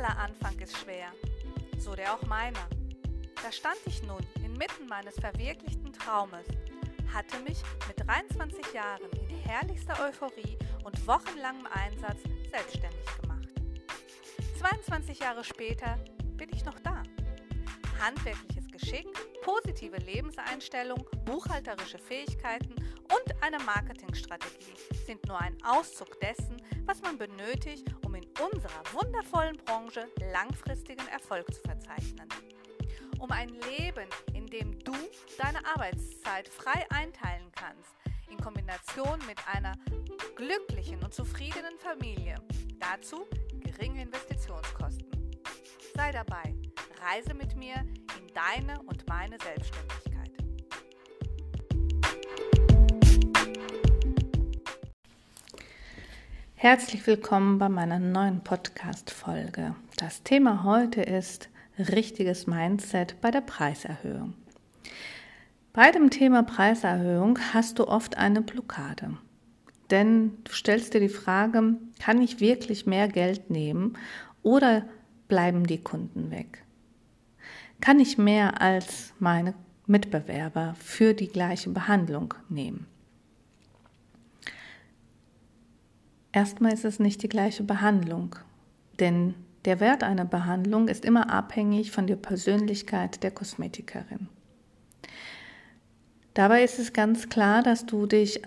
Aller Anfang ist schwer, so der auch meiner. Da stand ich nun inmitten meines verwirklichten Traumes, hatte mich mit 23 Jahren in herrlichster Euphorie und wochenlangem Einsatz selbstständig gemacht. 22 Jahre später bin ich noch da. Handwerkliches Geschick, positive Lebenseinstellung, buchhalterische Fähigkeiten und eine Marketingstrategie sind nur ein Auszug dessen, was man benötigt, unserer wundervollen Branche langfristigen Erfolg zu verzeichnen. Um ein Leben, in dem du deine Arbeitszeit frei einteilen kannst, in Kombination mit einer glücklichen und zufriedenen Familie. Dazu geringe Investitionskosten. Sei dabei, reise mit mir in deine und meine Selbstständigkeit. Herzlich willkommen bei meiner neuen Podcast-Folge. Das Thema heute ist richtiges Mindset bei der Preiserhöhung. Bei dem Thema Preiserhöhung hast du oft eine Blockade. Denn du stellst dir die Frage, kann ich wirklich mehr Geld nehmen oder bleiben die Kunden weg? Kann ich mehr als meine Mitbewerber für die gleiche Behandlung nehmen? Erstmal ist es nicht die gleiche Behandlung, denn der Wert einer Behandlung ist immer abhängig von der Persönlichkeit der Kosmetikerin. Dabei ist es ganz klar, dass du dich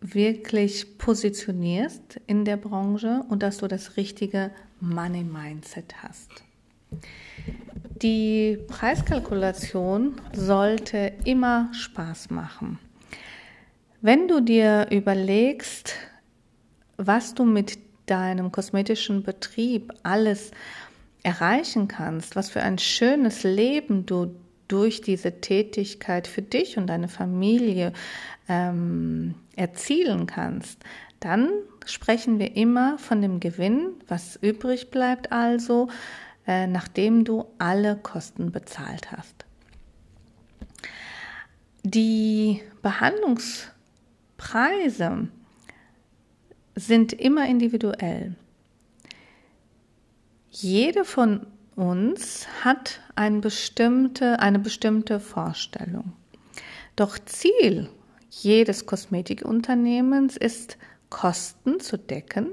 wirklich positionierst in der Branche und dass du das richtige Money Mindset hast. Die Preiskalkulation sollte immer Spaß machen. Wenn du dir überlegst, was du mit deinem kosmetischen Betrieb alles erreichen kannst, was für ein schönes Leben du durch diese Tätigkeit für dich und deine Familie ähm, erzielen kannst, dann sprechen wir immer von dem Gewinn, was übrig bleibt also, äh, nachdem du alle Kosten bezahlt hast. Die Behandlungspreise sind immer individuell. Jede von uns hat eine bestimmte, eine bestimmte Vorstellung. Doch Ziel jedes Kosmetikunternehmens ist, Kosten zu decken.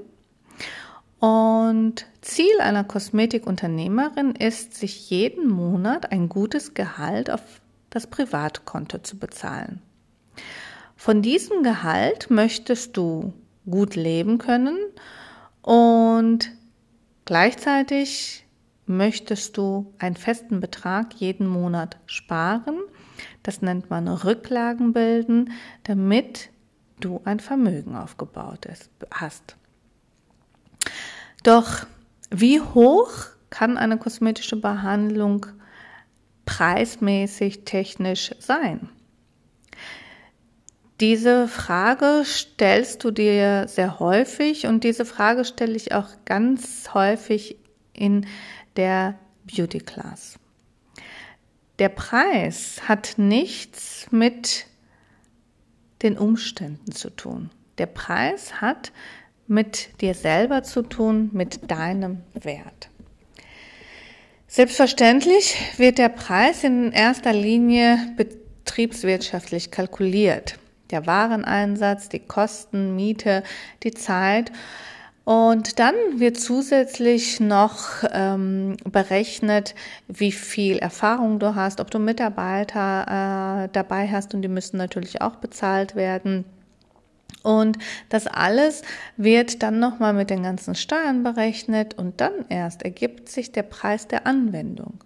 Und Ziel einer Kosmetikunternehmerin ist, sich jeden Monat ein gutes Gehalt auf das Privatkonto zu bezahlen. Von diesem Gehalt möchtest du gut leben können und gleichzeitig möchtest du einen festen Betrag jeden Monat sparen. Das nennt man Rücklagen bilden, damit du ein Vermögen aufgebaut hast. Doch wie hoch kann eine kosmetische Behandlung preismäßig technisch sein? Diese Frage stellst du dir sehr häufig und diese Frage stelle ich auch ganz häufig in der Beauty Class. Der Preis hat nichts mit den Umständen zu tun. Der Preis hat mit dir selber zu tun, mit deinem Wert. Selbstverständlich wird der Preis in erster Linie betriebswirtschaftlich kalkuliert der Wareneinsatz, die Kosten, Miete, die Zeit. Und dann wird zusätzlich noch ähm, berechnet, wie viel Erfahrung du hast, ob du Mitarbeiter äh, dabei hast und die müssen natürlich auch bezahlt werden. Und das alles wird dann nochmal mit den ganzen Steuern berechnet und dann erst ergibt sich der Preis der Anwendung.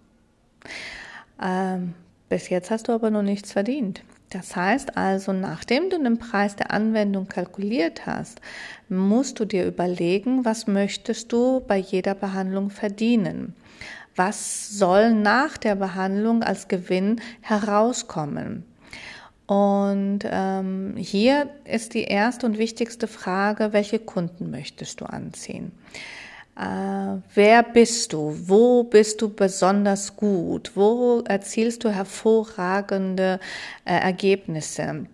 Ähm, bis jetzt hast du aber noch nichts verdient. Das heißt also, nachdem du den Preis der Anwendung kalkuliert hast, musst du dir überlegen, was möchtest du bei jeder Behandlung verdienen? Was soll nach der Behandlung als Gewinn herauskommen? Und ähm, hier ist die erste und wichtigste Frage, welche Kunden möchtest du anziehen? Äh, wer bist du? Wo bist du besonders gut? Wo erzielst du hervorragende äh, Ergebnisse?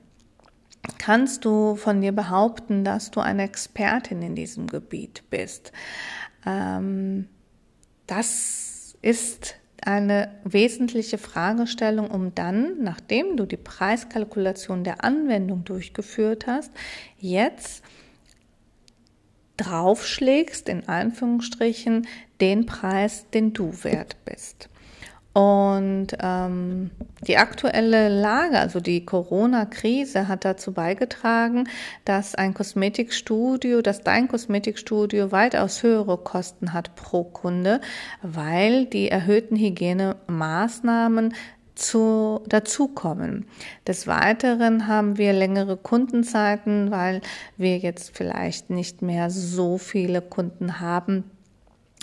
Kannst du von dir behaupten, dass du eine Expertin in diesem Gebiet bist? Ähm, das ist eine wesentliche Fragestellung, um dann, nachdem du die Preiskalkulation der Anwendung durchgeführt hast, jetzt draufschlägst, in Anführungsstrichen, den Preis, den du wert bist. Und ähm, die aktuelle Lage, also die Corona-Krise, hat dazu beigetragen, dass ein Kosmetikstudio, dass dein Kosmetikstudio weitaus höhere Kosten hat pro Kunde, weil die erhöhten Hygienemaßnahmen zu, dazukommen. Des Weiteren haben wir längere Kundenzeiten, weil wir jetzt vielleicht nicht mehr so viele Kunden haben,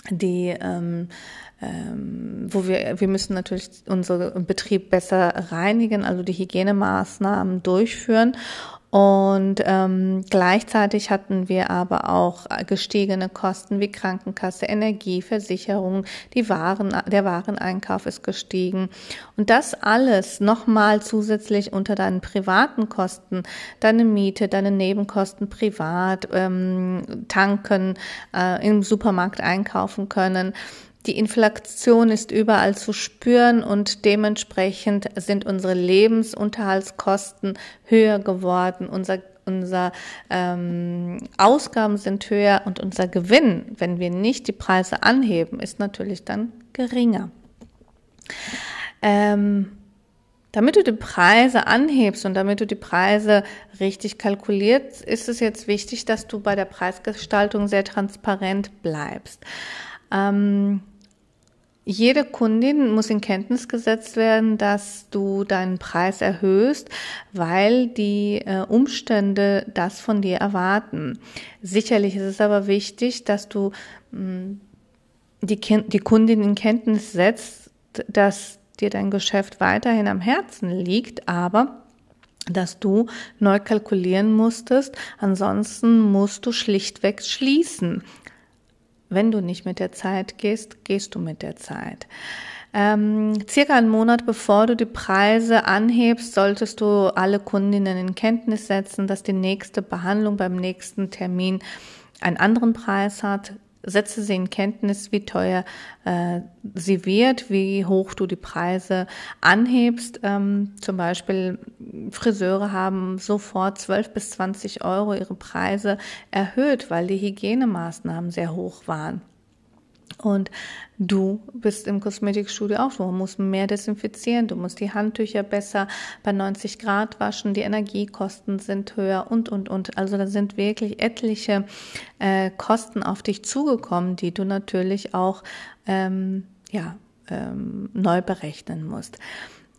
die ähm, ähm, wo wir, wir müssen natürlich unseren Betrieb besser reinigen, also die Hygienemaßnahmen durchführen. Und ähm, gleichzeitig hatten wir aber auch gestiegene Kosten wie Krankenkasse, Energie, Versicherung, die Waren, der Wareneinkauf ist gestiegen. Und das alles nochmal zusätzlich unter deinen privaten Kosten, deine Miete, deine Nebenkosten privat, ähm, tanken, äh, im Supermarkt einkaufen können die Inflation ist überall zu spüren und dementsprechend sind unsere Lebensunterhaltskosten höher geworden. Unser unser ähm, Ausgaben sind höher und unser Gewinn, wenn wir nicht die Preise anheben, ist natürlich dann geringer. Ähm, damit du die Preise anhebst und damit du die Preise richtig kalkulierst, ist es jetzt wichtig, dass du bei der Preisgestaltung sehr transparent bleibst. Ähm, jede Kundin muss in Kenntnis gesetzt werden, dass du deinen Preis erhöhst, weil die äh, Umstände das von dir erwarten. Sicherlich ist es aber wichtig, dass du die, die Kundin in Kenntnis setzt, dass dir dein Geschäft weiterhin am Herzen liegt, aber dass du neu kalkulieren musstest. Ansonsten musst du schlichtweg schließen. Wenn du nicht mit der Zeit gehst, gehst du mit der Zeit. Ähm, circa einen Monat bevor du die Preise anhebst, solltest du alle Kundinnen in Kenntnis setzen, dass die nächste Behandlung beim nächsten Termin einen anderen Preis hat setze sie in Kenntnis, wie teuer äh, sie wird, wie hoch du die Preise anhebst. Ähm, zum Beispiel Friseure haben sofort 12 bis 20 Euro ihre Preise erhöht, weil die Hygienemaßnahmen sehr hoch waren. Und du bist im Kosmetikstudio auch, du musst mehr desinfizieren, du musst die Handtücher besser bei 90 Grad waschen, die Energiekosten sind höher und, und, und. Also da sind wirklich etliche äh, Kosten auf dich zugekommen, die du natürlich auch ähm, ja, ähm, neu berechnen musst.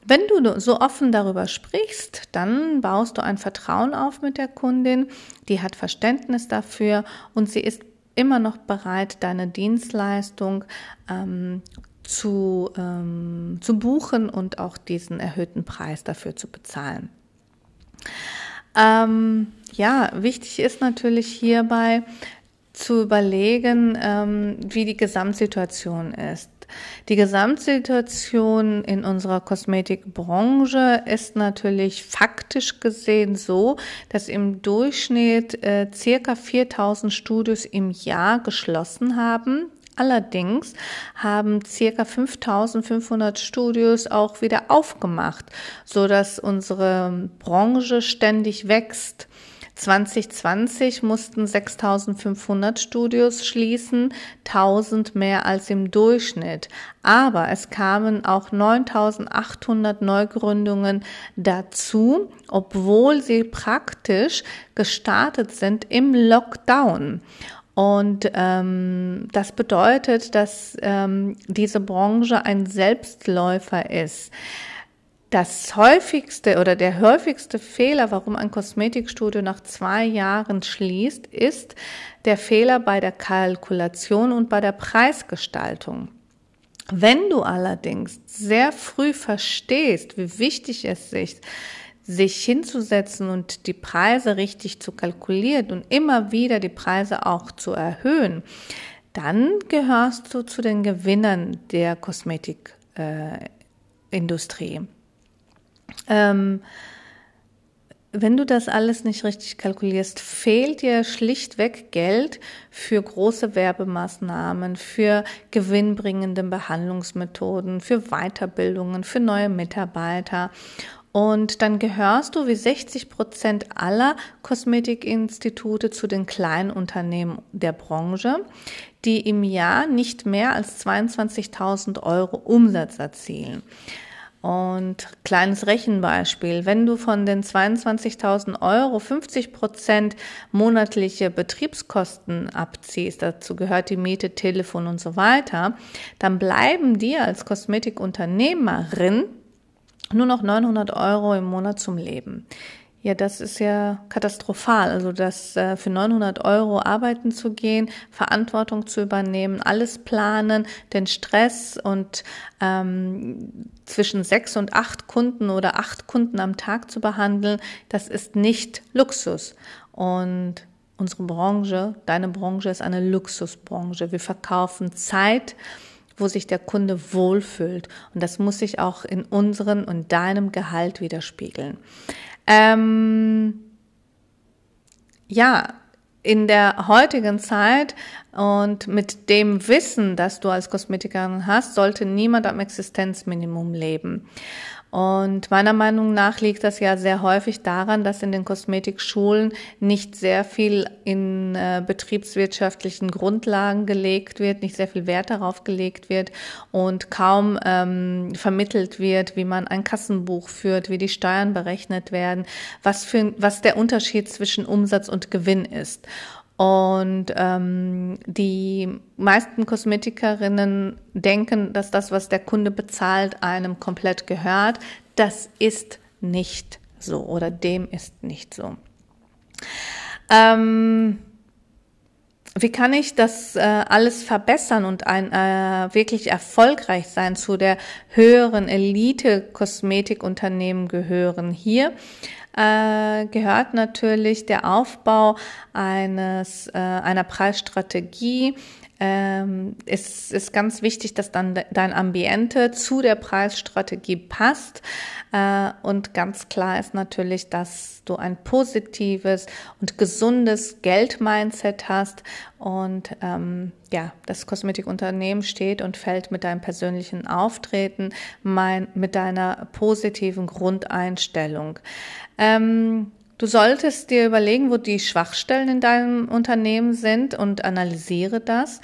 Wenn du so offen darüber sprichst, dann baust du ein Vertrauen auf mit der Kundin, die hat Verständnis dafür und sie ist immer noch bereit, deine Dienstleistung ähm, zu, ähm, zu buchen und auch diesen erhöhten Preis dafür zu bezahlen. Ähm, ja, wichtig ist natürlich hierbei zu überlegen, ähm, wie die Gesamtsituation ist. Die Gesamtsituation in unserer Kosmetikbranche ist natürlich faktisch gesehen so, dass im Durchschnitt äh, circa 4000 Studios im Jahr geschlossen haben. Allerdings haben circa 5500 Studios auch wieder aufgemacht, so dass unsere Branche ständig wächst. 2020 mussten 6500 Studios schließen, 1000 mehr als im Durchschnitt. Aber es kamen auch 9800 Neugründungen dazu, obwohl sie praktisch gestartet sind im Lockdown. Und ähm, das bedeutet, dass ähm, diese Branche ein Selbstläufer ist. Das häufigste oder der häufigste Fehler, warum ein Kosmetikstudio nach zwei Jahren schließt, ist der Fehler bei der Kalkulation und bei der Preisgestaltung. Wenn du allerdings sehr früh verstehst, wie wichtig es ist, sich hinzusetzen und die Preise richtig zu kalkulieren und immer wieder die Preise auch zu erhöhen, dann gehörst du zu den Gewinnern der Kosmetikindustrie. Äh, ähm, wenn du das alles nicht richtig kalkulierst, fehlt dir schlichtweg Geld für große Werbemaßnahmen, für gewinnbringende Behandlungsmethoden, für Weiterbildungen, für neue Mitarbeiter. Und dann gehörst du wie 60 Prozent aller Kosmetikinstitute zu den kleinen Unternehmen der Branche, die im Jahr nicht mehr als 22.000 Euro Umsatz erzielen. Und kleines Rechenbeispiel, wenn du von den 22.000 Euro 50 Prozent monatliche Betriebskosten abziehst, dazu gehört die Miete, Telefon und so weiter, dann bleiben dir als Kosmetikunternehmerin nur noch 900 Euro im Monat zum Leben. Ja, das ist ja katastrophal. Also das äh, für 900 Euro arbeiten zu gehen, Verantwortung zu übernehmen, alles planen, den Stress und ähm, zwischen sechs und acht Kunden oder acht Kunden am Tag zu behandeln, das ist nicht Luxus. Und unsere Branche, deine Branche ist eine Luxusbranche. Wir verkaufen Zeit wo sich der Kunde wohlfühlt. Und das muss sich auch in unseren und deinem Gehalt widerspiegeln. Ähm, ja, in der heutigen Zeit und mit dem Wissen, das du als Kosmetikerin hast, sollte niemand am Existenzminimum leben. Und meiner Meinung nach liegt das ja sehr häufig daran, dass in den Kosmetikschulen nicht sehr viel in äh, betriebswirtschaftlichen Grundlagen gelegt wird, nicht sehr viel Wert darauf gelegt wird und kaum ähm, vermittelt wird, wie man ein Kassenbuch führt, wie die Steuern berechnet werden, was für was der Unterschied zwischen Umsatz und Gewinn ist. Und ähm, die meisten Kosmetikerinnen denken, dass das, was der Kunde bezahlt, einem komplett gehört. Das ist nicht so oder dem ist nicht so. Ähm, wie kann ich das äh, alles verbessern und ein äh, wirklich erfolgreich sein zu der höheren Elite Kosmetikunternehmen gehören hier? Äh, gehört natürlich der Aufbau eines, äh, einer Preisstrategie. Ähm, es ist ganz wichtig, dass dann dein Ambiente zu der Preisstrategie passt. Äh, und ganz klar ist natürlich, dass du ein positives und gesundes Geldmindset hast. Und ähm, ja, das Kosmetikunternehmen steht und fällt mit deinem persönlichen Auftreten, mein, mit deiner positiven Grundeinstellung. Ähm, du solltest dir überlegen, wo die Schwachstellen in deinem Unternehmen sind und analysiere das.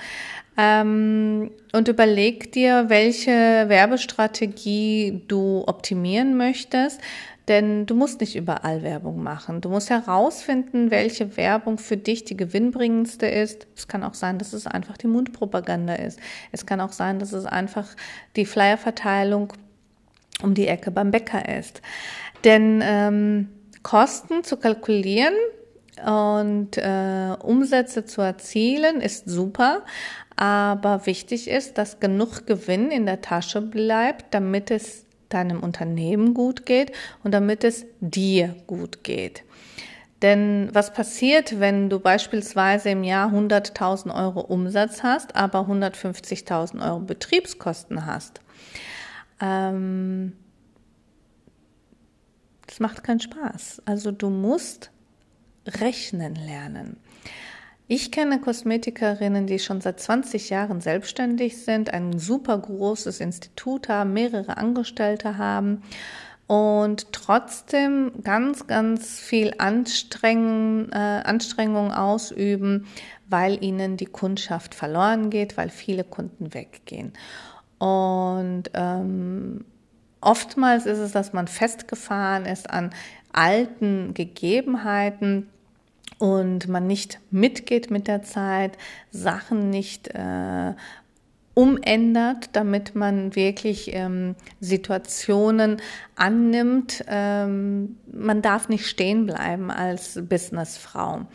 Ähm, und überleg dir, welche Werbestrategie du optimieren möchtest. Denn du musst nicht überall Werbung machen. Du musst herausfinden, welche Werbung für dich die gewinnbringendste ist. Es kann auch sein, dass es einfach die Mundpropaganda ist. Es kann auch sein, dass es einfach die Flyerverteilung um die Ecke beim Bäcker ist. Denn ähm, Kosten zu kalkulieren und äh, Umsätze zu erzielen ist super, aber wichtig ist, dass genug Gewinn in der Tasche bleibt, damit es deinem Unternehmen gut geht und damit es dir gut geht. Denn was passiert, wenn du beispielsweise im Jahr 100.000 Euro Umsatz hast, aber 150.000 Euro Betriebskosten hast? Ähm, das macht keinen Spaß. Also du musst rechnen lernen. Ich kenne Kosmetikerinnen, die schon seit 20 Jahren selbstständig sind, ein super großes Institut haben, mehrere Angestellte haben und trotzdem ganz, ganz viel Anstrengung, äh, Anstrengung ausüben, weil ihnen die Kundschaft verloren geht, weil viele Kunden weggehen. Und ähm, oftmals ist es, dass man festgefahren ist an alten Gegebenheiten, und man nicht mitgeht mit der Zeit, Sachen nicht äh, umändert, damit man wirklich ähm, Situationen annimmt. Ähm, man darf nicht stehen bleiben als Businessfrau.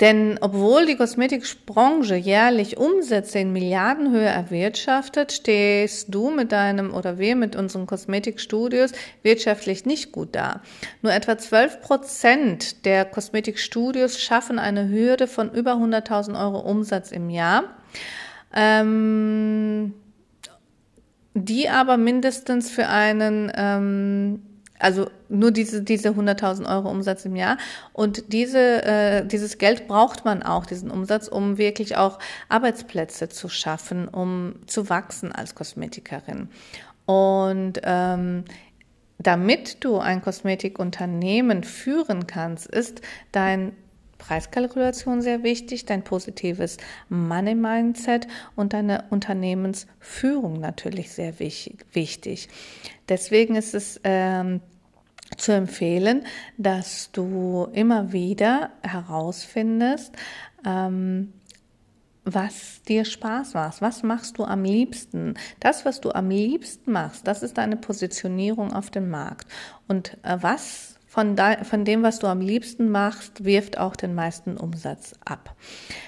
Denn obwohl die Kosmetikbranche jährlich Umsätze in Milliardenhöhe erwirtschaftet, stehst du mit deinem oder wir mit unseren Kosmetikstudios wirtschaftlich nicht gut da. Nur etwa 12 Prozent der Kosmetikstudios schaffen eine Hürde von über 100.000 Euro Umsatz im Jahr. Ähm, die aber mindestens für einen ähm, also nur diese, diese 100.000 Euro Umsatz im Jahr. Und diese, äh, dieses Geld braucht man auch, diesen Umsatz, um wirklich auch Arbeitsplätze zu schaffen, um zu wachsen als Kosmetikerin. Und ähm, damit du ein Kosmetikunternehmen führen kannst, ist dein Preiskalkulation sehr wichtig, dein positives Money Mindset und deine Unternehmensführung natürlich sehr wichtig. Deswegen ist es ähm, zu empfehlen, dass du immer wieder herausfindest, ähm, was dir Spaß macht. Was machst du am liebsten? Das, was du am liebsten machst, das ist deine Positionierung auf dem Markt. Und äh, was von, von dem, was du am liebsten machst, wirft auch den meisten Umsatz ab.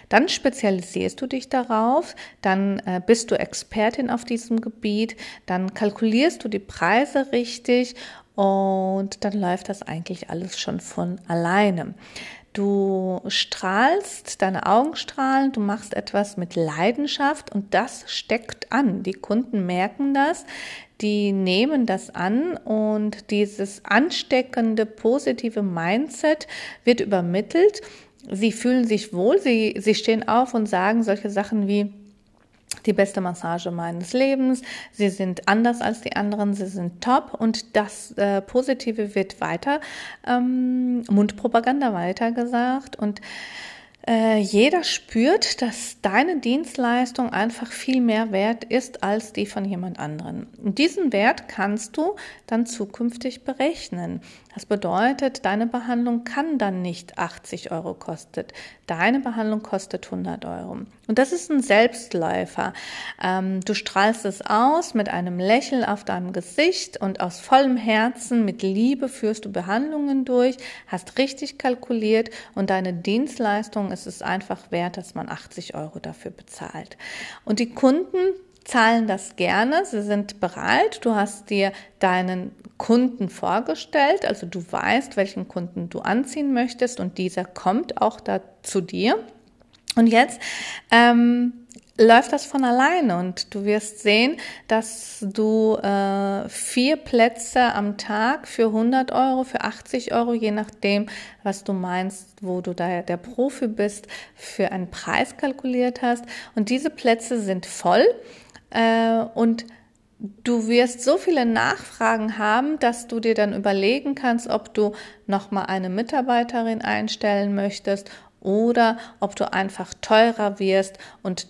Dann spezialisierst du dich darauf, dann äh, bist du Expertin auf diesem Gebiet, dann kalkulierst du die Preise richtig und dann läuft das eigentlich alles schon von alleine. Du strahlst, deine Augen strahlen, du machst etwas mit Leidenschaft und das steckt an. Die Kunden merken das, die nehmen das an und dieses ansteckende positive Mindset wird übermittelt. Sie fühlen sich wohl, sie, sie stehen auf und sagen solche Sachen wie, die beste Massage meines Lebens. Sie sind anders als die anderen, sie sind top und das äh, Positive wird weiter ähm, Mundpropaganda weitergesagt und äh, jeder spürt, dass deine Dienstleistung einfach viel mehr wert ist als die von jemand anderen. Und diesen Wert kannst du dann zukünftig berechnen. Das bedeutet, deine Behandlung kann dann nicht 80 Euro kosten. Deine Behandlung kostet 100 Euro. Und das ist ein Selbstläufer. Ähm, du strahlst es aus mit einem Lächeln auf deinem Gesicht und aus vollem Herzen, mit Liebe führst du Behandlungen durch, hast richtig kalkuliert und deine Dienstleistung ist es einfach wert, dass man 80 Euro dafür bezahlt. Und die Kunden zahlen das gerne, sie sind bereit. Du hast dir deinen Kunden vorgestellt, also du weißt, welchen Kunden du anziehen möchtest und dieser kommt auch da zu dir. Und jetzt ähm, läuft das von alleine und du wirst sehen, dass du äh, vier Plätze am Tag für 100 Euro, für 80 Euro, je nachdem, was du meinst, wo du da der Profi bist, für einen Preis kalkuliert hast. Und diese Plätze sind voll äh, und du wirst so viele Nachfragen haben, dass du dir dann überlegen kannst, ob du noch mal eine Mitarbeiterin einstellen möchtest oder ob du einfach teurer wirst und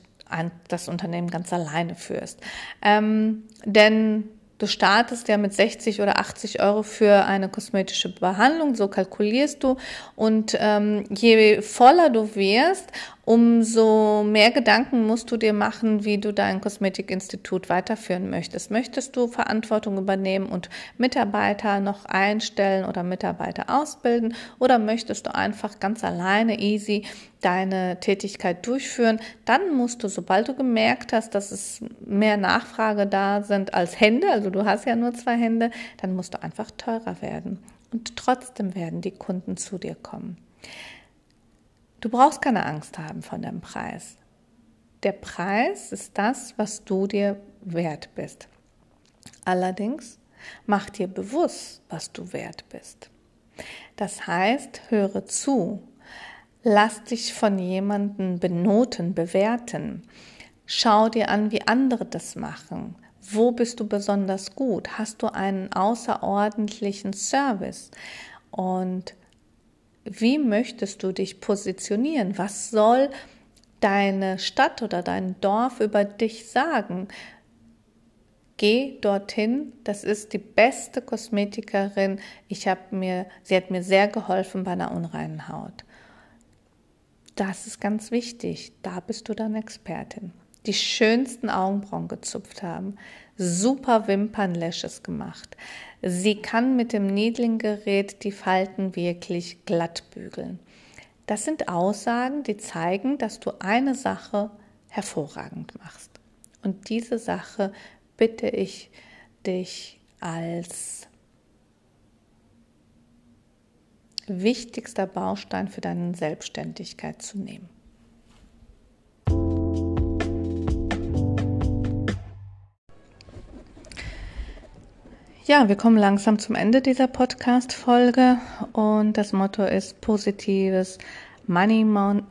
das Unternehmen ganz alleine führst. Ähm, denn Du startest ja mit 60 oder 80 Euro für eine kosmetische Behandlung, so kalkulierst du. Und ähm, je voller du wirst, umso mehr Gedanken musst du dir machen, wie du dein Kosmetikinstitut weiterführen möchtest. Möchtest du Verantwortung übernehmen und Mitarbeiter noch einstellen oder Mitarbeiter ausbilden oder möchtest du einfach ganz alleine easy deine Tätigkeit durchführen? Dann musst du, sobald du gemerkt hast, dass es mehr Nachfrage da sind als Hände, also du hast ja nur zwei Hände, dann musst du einfach teurer werden. Und trotzdem werden die Kunden zu dir kommen. Du brauchst keine Angst haben von dem Preis. Der Preis ist das, was du dir wert bist. Allerdings mach dir bewusst, was du wert bist. Das heißt, höre zu. Lass dich von jemandem benoten, bewerten. Schau dir an, wie andere das machen. Wo bist du besonders gut? Hast du einen außerordentlichen Service? Und wie möchtest du dich positionieren? Was soll deine Stadt oder dein Dorf über dich sagen? Geh dorthin, das ist die beste Kosmetikerin. Ich habe mir, sie hat mir sehr geholfen bei einer unreinen Haut. Das ist ganz wichtig. Da bist du dann Expertin. Die schönsten Augenbrauen gezupft haben, super Wimpernlashes gemacht, Sie kann mit dem Niedlinggerät die Falten wirklich glatt bügeln. Das sind Aussagen, die zeigen, dass du eine Sache hervorragend machst. Und diese Sache bitte ich dich als wichtigster Baustein für deine Selbstständigkeit zu nehmen. Ja, wir kommen langsam zum Ende dieser Podcast-Folge und das Motto ist positives Money, Mon.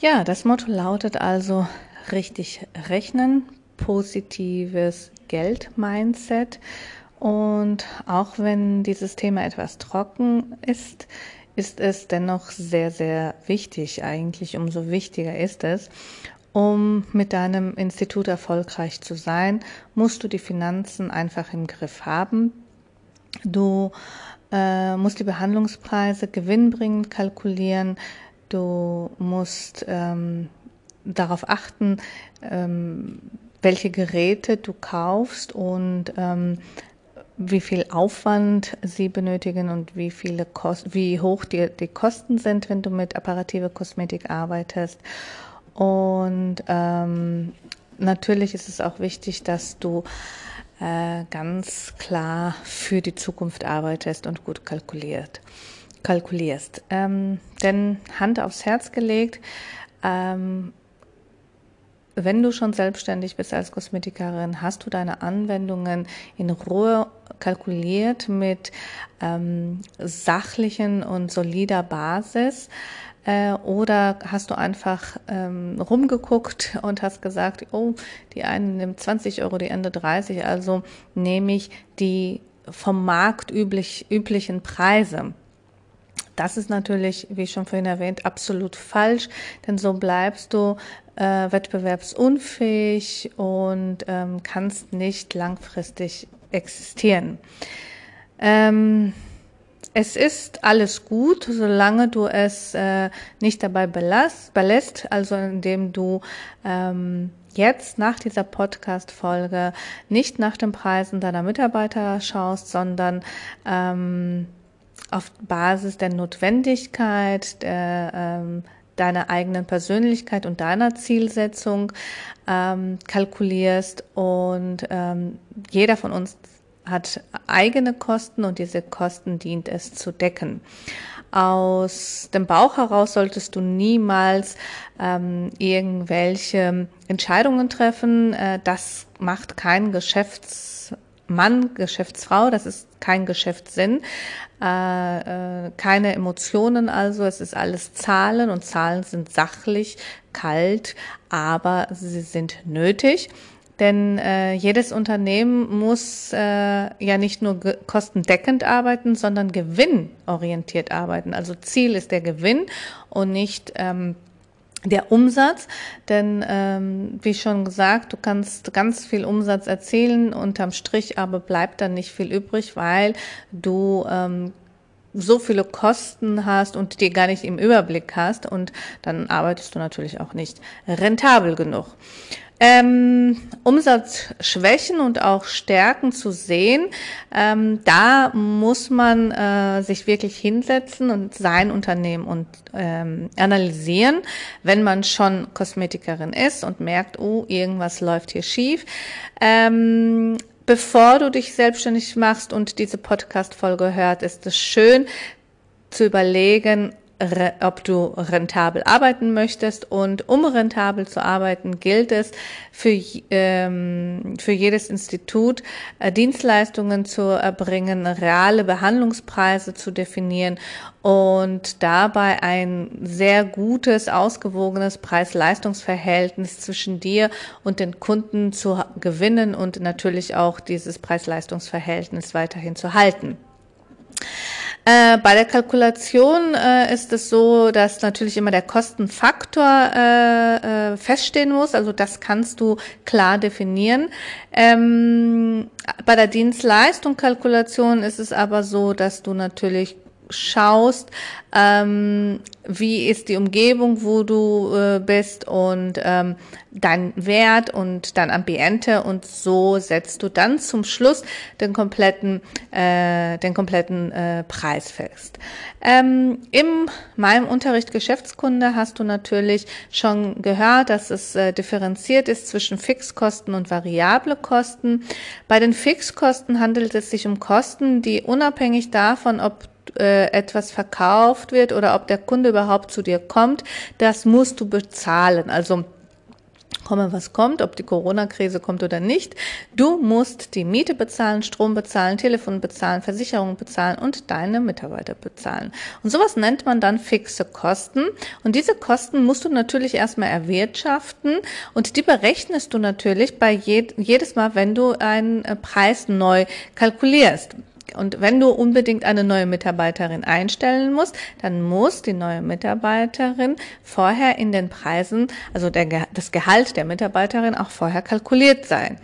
Ja, das Motto lautet also richtig rechnen, positives Geld-Mindset und auch wenn dieses Thema etwas trocken ist, ist es dennoch sehr, sehr wichtig. Eigentlich umso wichtiger ist es. Um mit deinem Institut erfolgreich zu sein, musst du die Finanzen einfach im Griff haben. Du äh, musst die Behandlungspreise gewinnbringend kalkulieren. Du musst ähm, darauf achten, ähm, welche Geräte du kaufst und ähm, wie viel Aufwand sie benötigen und wie viele Kost wie hoch die, die Kosten sind, wenn du mit apparative Kosmetik arbeitest. Und ähm, natürlich ist es auch wichtig, dass du äh, ganz klar für die Zukunft arbeitest und gut kalkuliert, kalkulierst. Ähm, denn Hand aufs Herz gelegt, ähm, wenn du schon selbstständig bist als Kosmetikerin, hast du deine Anwendungen in Ruhe kalkuliert mit ähm, sachlichen und solider Basis. Äh, oder hast du einfach ähm, rumgeguckt und hast gesagt, oh, die eine nimmt 20 Euro, die andere 30, also nehme ich die vom Markt üblich, üblichen Preise. Das ist natürlich, wie schon vorhin erwähnt, absolut falsch, denn so bleibst du äh, wettbewerbsunfähig und ähm, kannst nicht langfristig existieren. Ähm, es ist alles gut, solange du es äh, nicht dabei belässt, also indem du ähm, jetzt nach dieser Podcast-Folge nicht nach den Preisen deiner Mitarbeiter schaust, sondern ähm, auf Basis der Notwendigkeit, der, ähm, deiner eigenen Persönlichkeit und deiner Zielsetzung ähm, kalkulierst und ähm, jeder von uns hat eigene Kosten und diese Kosten dient es zu decken. Aus dem Bauch heraus solltest du niemals ähm, irgendwelche Entscheidungen treffen. Äh, das macht kein Geschäftsmann, Geschäftsfrau, das ist kein Geschäftssinn. Äh, äh, keine Emotionen also, es ist alles Zahlen und Zahlen sind sachlich, kalt, aber sie sind nötig. Denn äh, jedes Unternehmen muss äh, ja nicht nur kostendeckend arbeiten, sondern gewinnorientiert arbeiten. Also Ziel ist der Gewinn und nicht ähm, der Umsatz, denn ähm, wie schon gesagt, du kannst ganz viel Umsatz erzielen, unterm Strich aber bleibt dann nicht viel übrig, weil du ähm, so viele Kosten hast und dir gar nicht im Überblick hast und dann arbeitest du natürlich auch nicht rentabel genug. Ähm, Umsatzschwächen und auch Stärken zu sehen, ähm, da muss man äh, sich wirklich hinsetzen und sein Unternehmen und ähm, analysieren, wenn man schon Kosmetikerin ist und merkt, oh, irgendwas läuft hier schief. Ähm, bevor du dich selbstständig machst und diese Podcast-Folge hört, ist es schön zu überlegen, ob du rentabel arbeiten möchtest. Und um rentabel zu arbeiten, gilt es für, ähm, für jedes Institut äh, Dienstleistungen zu erbringen, reale Behandlungspreise zu definieren und dabei ein sehr gutes, ausgewogenes Preis-Leistungs-Verhältnis zwischen dir und den Kunden zu gewinnen und natürlich auch dieses Preis-Leistungs-Verhältnis weiterhin zu halten. Äh, bei der Kalkulation äh, ist es so, dass natürlich immer der Kostenfaktor äh, äh, feststehen muss. Also das kannst du klar definieren. Ähm, bei der Dienstleistungskalkulation ist es aber so, dass du natürlich schaust, ähm, wie ist die Umgebung, wo du äh, bist und ähm, dein Wert und dein Ambiente und so setzt du dann zum Schluss den kompletten, äh, den kompletten äh, Preis fest. Ähm, in meinem Unterricht Geschäftskunde hast du natürlich schon gehört, dass es äh, differenziert ist zwischen Fixkosten und variable Kosten. Bei den Fixkosten handelt es sich um Kosten, die unabhängig davon, ob äh, etwas verkauft wird oder ob der Kunde überhaupt zu dir kommt, das musst du bezahlen. Also komme, was kommt, ob die Corona-Krise kommt oder nicht. Du musst die Miete bezahlen, Strom bezahlen, Telefon bezahlen, Versicherung bezahlen und deine Mitarbeiter bezahlen. Und sowas nennt man dann fixe Kosten. Und diese Kosten musst du natürlich erstmal erwirtschaften und die berechnest du natürlich bei jed jedes Mal, wenn du einen Preis neu kalkulierst. Und wenn du unbedingt eine neue Mitarbeiterin einstellen musst, dann muss die neue Mitarbeiterin vorher in den Preisen, also der, das Gehalt der Mitarbeiterin auch vorher kalkuliert sein.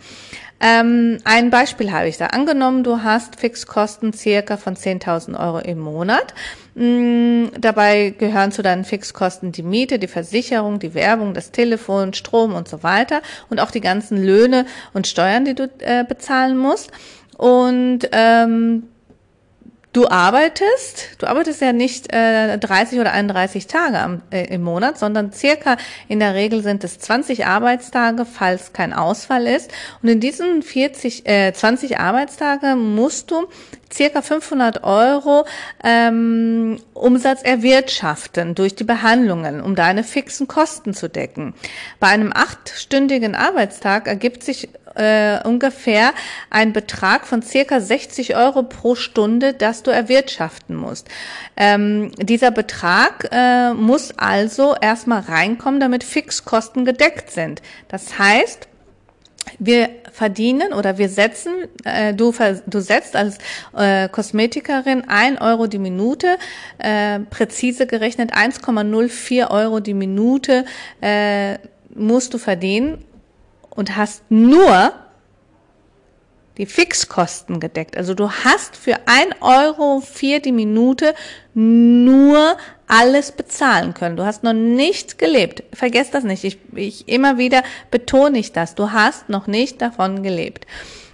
Ähm, ein Beispiel habe ich da. Angenommen, du hast Fixkosten circa von 10.000 Euro im Monat. Mm, dabei gehören zu deinen Fixkosten die Miete, die Versicherung, die Werbung, das Telefon, Strom und so weiter und auch die ganzen Löhne und Steuern, die du äh, bezahlen musst. Und ähm, du arbeitest, du arbeitest ja nicht äh, 30 oder 31 Tage am, äh, im Monat, sondern circa in der Regel sind es 20 Arbeitstage, falls kein Ausfall ist. Und in diesen 40, äh, 20 Arbeitstage musst du circa 500 Euro ähm, Umsatz erwirtschaften durch die Behandlungen, um deine fixen Kosten zu decken. Bei einem achtstündigen Arbeitstag ergibt sich äh, ungefähr ein Betrag von circa 60 Euro pro Stunde, das du erwirtschaften musst. Ähm, dieser Betrag äh, muss also erstmal reinkommen, damit Fixkosten gedeckt sind. Das heißt, wir verdienen oder wir setzen, äh, du, du setzt als äh, Kosmetikerin ein Euro die Minute, äh, präzise gerechnet 1,04 Euro die Minute äh, musst du verdienen und hast nur die Fixkosten gedeckt. Also du hast für ein Euro vier die Minute nur alles bezahlen können. Du hast noch nicht gelebt. Vergesst das nicht. Ich, ich immer wieder betone ich das. Du hast noch nicht davon gelebt.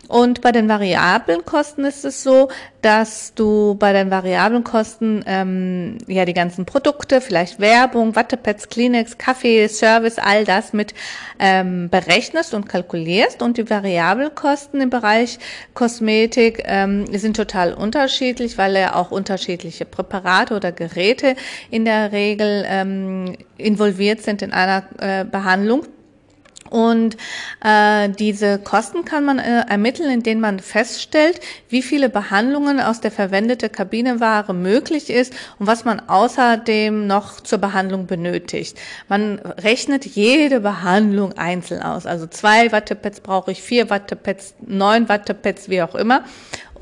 Und bei den variablen Kosten ist es so, dass du bei den variablen Kosten ähm, ja die ganzen Produkte, vielleicht Werbung, Wattepads, Kleenex, Kaffee, Service, all das mit ähm, berechnest und kalkulierst. Und die variablen Kosten im Bereich Kosmetik ähm, sind total unterschiedlich, weil ja auch unterschiedliche Präparate oder Geräte in der Regel ähm, involviert sind in einer äh, Behandlung. Und äh, diese Kosten kann man äh, ermitteln, indem man feststellt, wie viele Behandlungen aus der verwendeten Kabineware möglich ist und was man außerdem noch zur Behandlung benötigt. Man rechnet jede Behandlung einzeln aus. Also zwei Wattepads brauche ich, vier Wattepads, neun Wattepads, wie auch immer.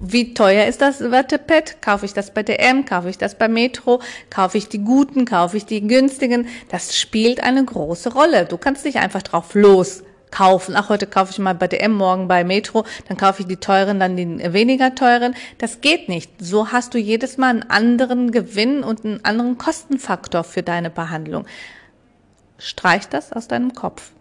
Wie teuer ist das Wattepad? Kaufe ich das bei DM? Kaufe ich das bei Metro? Kaufe ich die guten? Kaufe ich die günstigen? Das spielt eine große Rolle. Du kannst nicht einfach drauf los kaufen. Ach, heute kaufe ich mal bei DM, morgen bei Metro, dann kaufe ich die teuren, dann die weniger teuren. Das geht nicht. So hast du jedes Mal einen anderen Gewinn und einen anderen Kostenfaktor für deine Behandlung. Streich das aus deinem Kopf.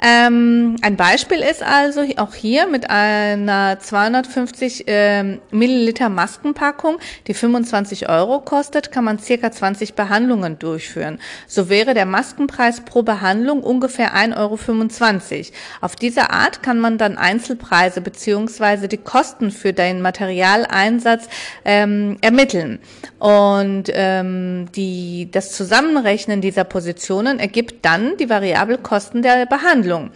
Ähm, ein Beispiel ist also auch hier mit einer 250 ähm, Milliliter Maskenpackung, die 25 Euro kostet, kann man circa 20 Behandlungen durchführen. So wäre der Maskenpreis pro Behandlung ungefähr 1,25 Euro. Auf diese Art kann man dann Einzelpreise beziehungsweise die Kosten für den Materialeinsatz ähm, ermitteln. Und ähm, die, das Zusammenrechnen dieser Positionen ergibt dann die Variabelkosten der Behandlung. Behandlung.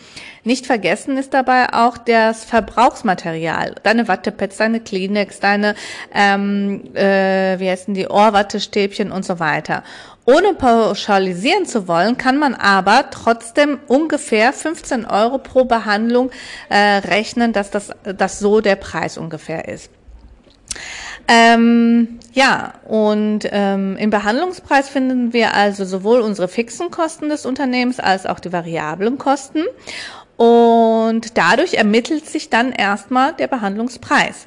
Nicht vergessen ist dabei auch das Verbrauchsmaterial. Deine Wattepads, deine Kleenex, deine, ähm, äh, wie heißen die, Ohrwattestäbchen und so weiter. Ohne pauschalisieren zu wollen, kann man aber trotzdem ungefähr 15 Euro pro Behandlung äh, rechnen, dass das dass so der Preis ungefähr ist. Ähm, ja, und ähm, im Behandlungspreis finden wir also sowohl unsere fixen Kosten des Unternehmens als auch die variablen Kosten. Und dadurch ermittelt sich dann erstmal der Behandlungspreis.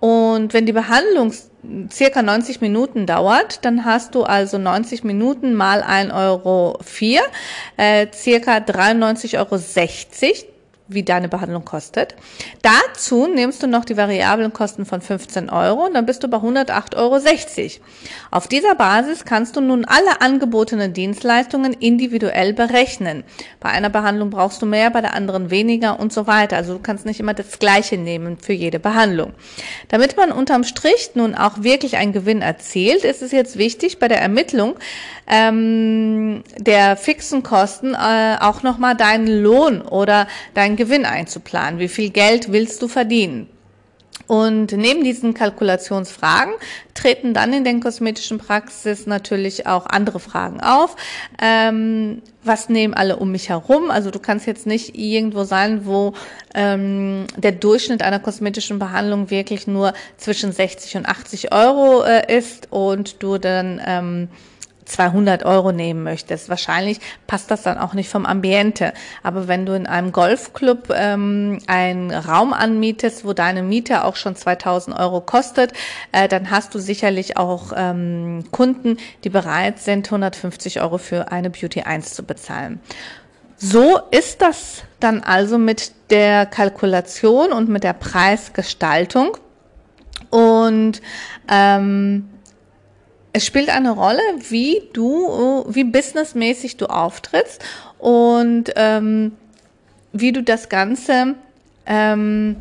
Und wenn die Behandlung circa 90 Minuten dauert, dann hast du also 90 Minuten mal 1,04 Euro, äh, circa 93,60 Euro wie deine Behandlung kostet. Dazu nimmst du noch die variablen Kosten von 15 Euro und dann bist du bei 108,60 Euro. Auf dieser Basis kannst du nun alle angebotenen Dienstleistungen individuell berechnen. Bei einer Behandlung brauchst du mehr, bei der anderen weniger und so weiter. Also du kannst nicht immer das Gleiche nehmen für jede Behandlung. Damit man unterm Strich nun auch wirklich einen Gewinn erzielt, ist es jetzt wichtig bei der Ermittlung ähm, der fixen Kosten äh, auch nochmal deinen Lohn oder deinen Gewinn einzuplanen. Wie viel Geld willst du verdienen? Und neben diesen Kalkulationsfragen treten dann in den kosmetischen Praxis natürlich auch andere Fragen auf. Ähm, was nehmen alle um mich herum? Also du kannst jetzt nicht irgendwo sein, wo ähm, der Durchschnitt einer kosmetischen Behandlung wirklich nur zwischen 60 und 80 Euro äh, ist und du dann ähm, 200 Euro nehmen möchtest. Wahrscheinlich passt das dann auch nicht vom Ambiente. Aber wenn du in einem Golfclub ähm, einen Raum anmietest, wo deine Miete auch schon 2000 Euro kostet, äh, dann hast du sicherlich auch ähm, Kunden, die bereit sind, 150 Euro für eine Beauty 1 zu bezahlen. So ist das dann also mit der Kalkulation und mit der Preisgestaltung. Und ähm, es spielt eine Rolle, wie du, wie businessmäßig du auftrittst und ähm, wie du das Ganze ähm,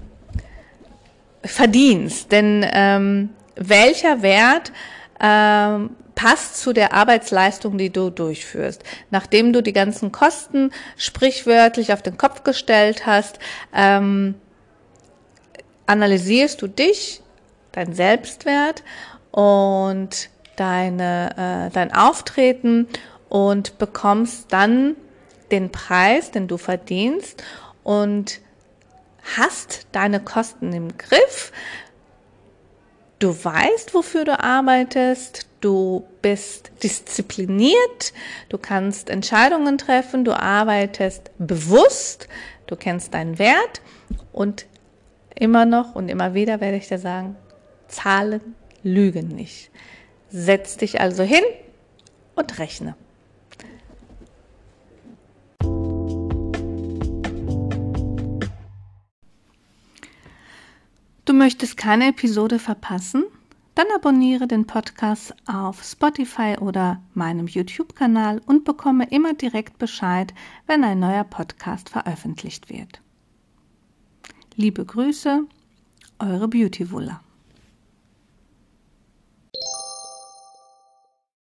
verdienst. Denn ähm, welcher Wert ähm, passt zu der Arbeitsleistung, die du durchführst. Nachdem du die ganzen Kosten sprichwörtlich auf den Kopf gestellt hast, ähm, analysierst du dich, dein Selbstwert und deine, äh, dein Auftreten und bekommst dann den Preis, den du verdienst und hast deine Kosten im Griff. Du weißt, wofür du arbeitest. Du bist diszipliniert. Du kannst Entscheidungen treffen. Du arbeitest bewusst. Du kennst deinen Wert. Und immer noch und immer wieder werde ich dir sagen, Zahlen lügen nicht. Setz dich also hin und rechne. Du möchtest keine Episode verpassen? Dann abonniere den Podcast auf Spotify oder meinem YouTube-Kanal und bekomme immer direkt Bescheid, wenn ein neuer Podcast veröffentlicht wird. Liebe Grüße, eure Beauty Wuller.